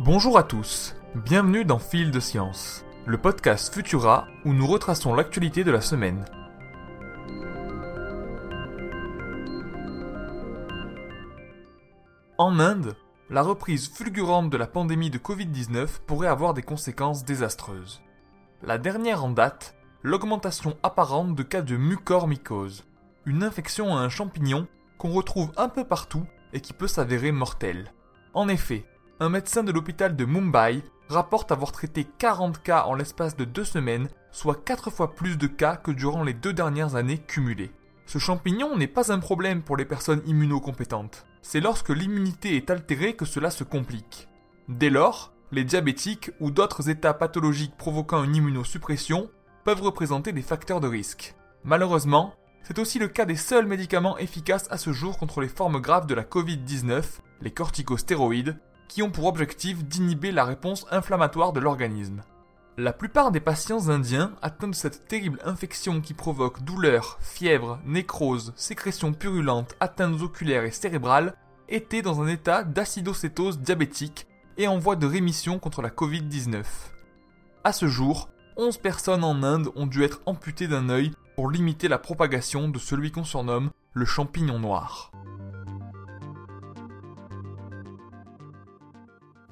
Bonjour à tous, bienvenue dans Fil de Science, le podcast Futura où nous retraçons l'actualité de la semaine. En Inde, la reprise fulgurante de la pandémie de Covid-19 pourrait avoir des conséquences désastreuses. La dernière en date, l'augmentation apparente de cas de mucormycose, une infection à un champignon qu'on retrouve un peu partout et qui peut s'avérer mortelle. En effet, un médecin de l'hôpital de Mumbai rapporte avoir traité 40 cas en l'espace de deux semaines, soit 4 fois plus de cas que durant les deux dernières années cumulées. Ce champignon n'est pas un problème pour les personnes immunocompétentes. C'est lorsque l'immunité est altérée que cela se complique. Dès lors, les diabétiques ou d'autres états pathologiques provoquant une immunosuppression peuvent représenter des facteurs de risque. Malheureusement, c'est aussi le cas des seuls médicaments efficaces à ce jour contre les formes graves de la Covid-19, les corticostéroïdes, qui ont pour objectif d'inhiber la réponse inflammatoire de l'organisme. La plupart des patients indiens atteints de cette terrible infection qui provoque douleurs, fièvre, nécrose, sécrétions purulentes, atteintes oculaires et cérébrales étaient dans un état d'acidocétose diabétique et en voie de rémission contre la Covid-19. À ce jour, 11 personnes en Inde ont dû être amputées d'un œil pour limiter la propagation de celui qu'on surnomme le champignon noir.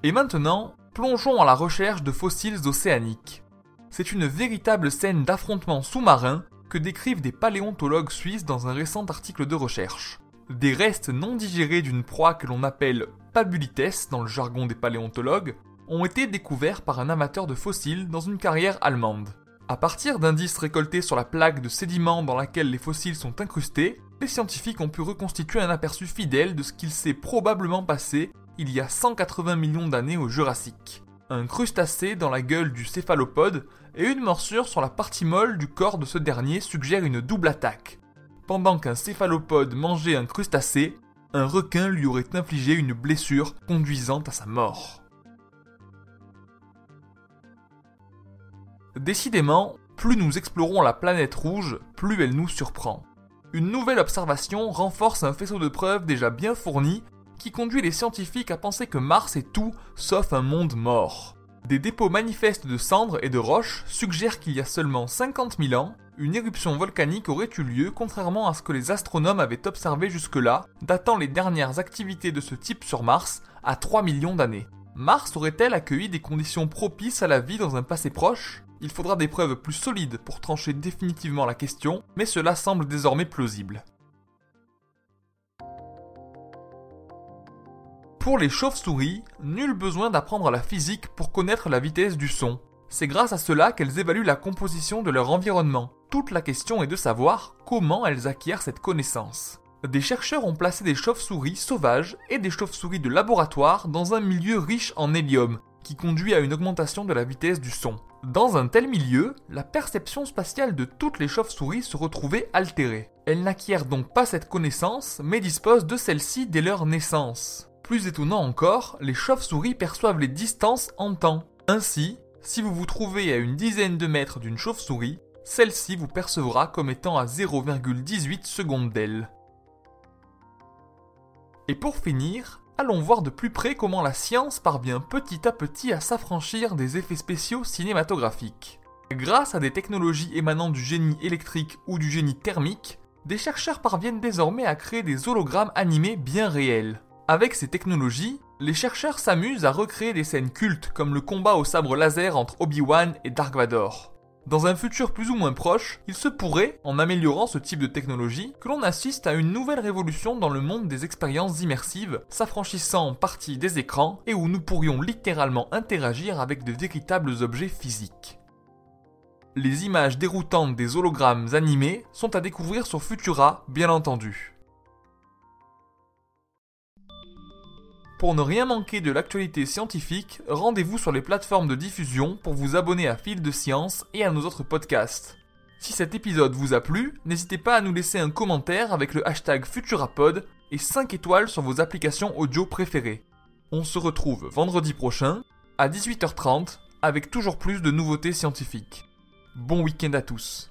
Et maintenant, plongeons à la recherche de fossiles océaniques. C'est une véritable scène d'affrontement sous-marin que décrivent des paléontologues suisses dans un récent article de recherche. Des restes non digérés d'une proie que l'on appelle pabulites dans le jargon des paléontologues ont été découverts par un amateur de fossiles dans une carrière allemande. À partir d'indices récoltés sur la plaque de sédiments dans laquelle les fossiles sont incrustés, les scientifiques ont pu reconstituer un aperçu fidèle de ce qu'il s'est probablement passé il y a 180 millions d'années au Jurassique. Un crustacé dans la gueule du céphalopode et une morsure sur la partie molle du corps de ce dernier suggèrent une double attaque. Pendant qu'un céphalopode mangeait un crustacé, un requin lui aurait infligé une blessure conduisant à sa mort. Décidément, plus nous explorons la planète rouge, plus elle nous surprend. Une nouvelle observation renforce un faisceau de preuves déjà bien fourni qui conduit les scientifiques à penser que Mars est tout sauf un monde mort. Des dépôts manifestes de cendres et de roches suggèrent qu'il y a seulement 50 000 ans, une éruption volcanique aurait eu lieu contrairement à ce que les astronomes avaient observé jusque-là, datant les dernières activités de ce type sur Mars à 3 millions d'années. Mars aurait-elle accueilli des conditions propices à la vie dans un passé proche? Il faudra des preuves plus solides pour trancher définitivement la question, mais cela semble désormais plausible. Pour les chauves-souris, nul besoin d'apprendre la physique pour connaître la vitesse du son. C'est grâce à cela qu'elles évaluent la composition de leur environnement. Toute la question est de savoir comment elles acquièrent cette connaissance. Des chercheurs ont placé des chauves-souris sauvages et des chauves-souris de laboratoire dans un milieu riche en hélium, qui conduit à une augmentation de la vitesse du son. Dans un tel milieu, la perception spatiale de toutes les chauves-souris se retrouvait altérée. Elles n'acquièrent donc pas cette connaissance, mais disposent de celle-ci dès leur naissance. Plus étonnant encore, les chauves-souris perçoivent les distances en temps. Ainsi, si vous vous trouvez à une dizaine de mètres d'une chauve-souris, celle-ci vous percevra comme étant à 0,18 secondes d'elle. Et pour finir, allons voir de plus près comment la science parvient petit à petit à s'affranchir des effets spéciaux cinématographiques. Grâce à des technologies émanant du génie électrique ou du génie thermique, des chercheurs parviennent désormais à créer des hologrammes animés bien réels. Avec ces technologies, les chercheurs s'amusent à recréer des scènes cultes comme le combat au sabre laser entre Obi-Wan et Dark Vador. Dans un futur plus ou moins proche, il se pourrait, en améliorant ce type de technologie, que l'on assiste à une nouvelle révolution dans le monde des expériences immersives, s'affranchissant en partie des écrans et où nous pourrions littéralement interagir avec de véritables objets physiques. Les images déroutantes des hologrammes animés sont à découvrir sur Futura, bien entendu. Pour ne rien manquer de l'actualité scientifique, rendez-vous sur les plateformes de diffusion pour vous abonner à Fil de Science et à nos autres podcasts. Si cet épisode vous a plu, n'hésitez pas à nous laisser un commentaire avec le hashtag Futurapod et 5 étoiles sur vos applications audio préférées. On se retrouve vendredi prochain à 18h30 avec toujours plus de nouveautés scientifiques. Bon week-end à tous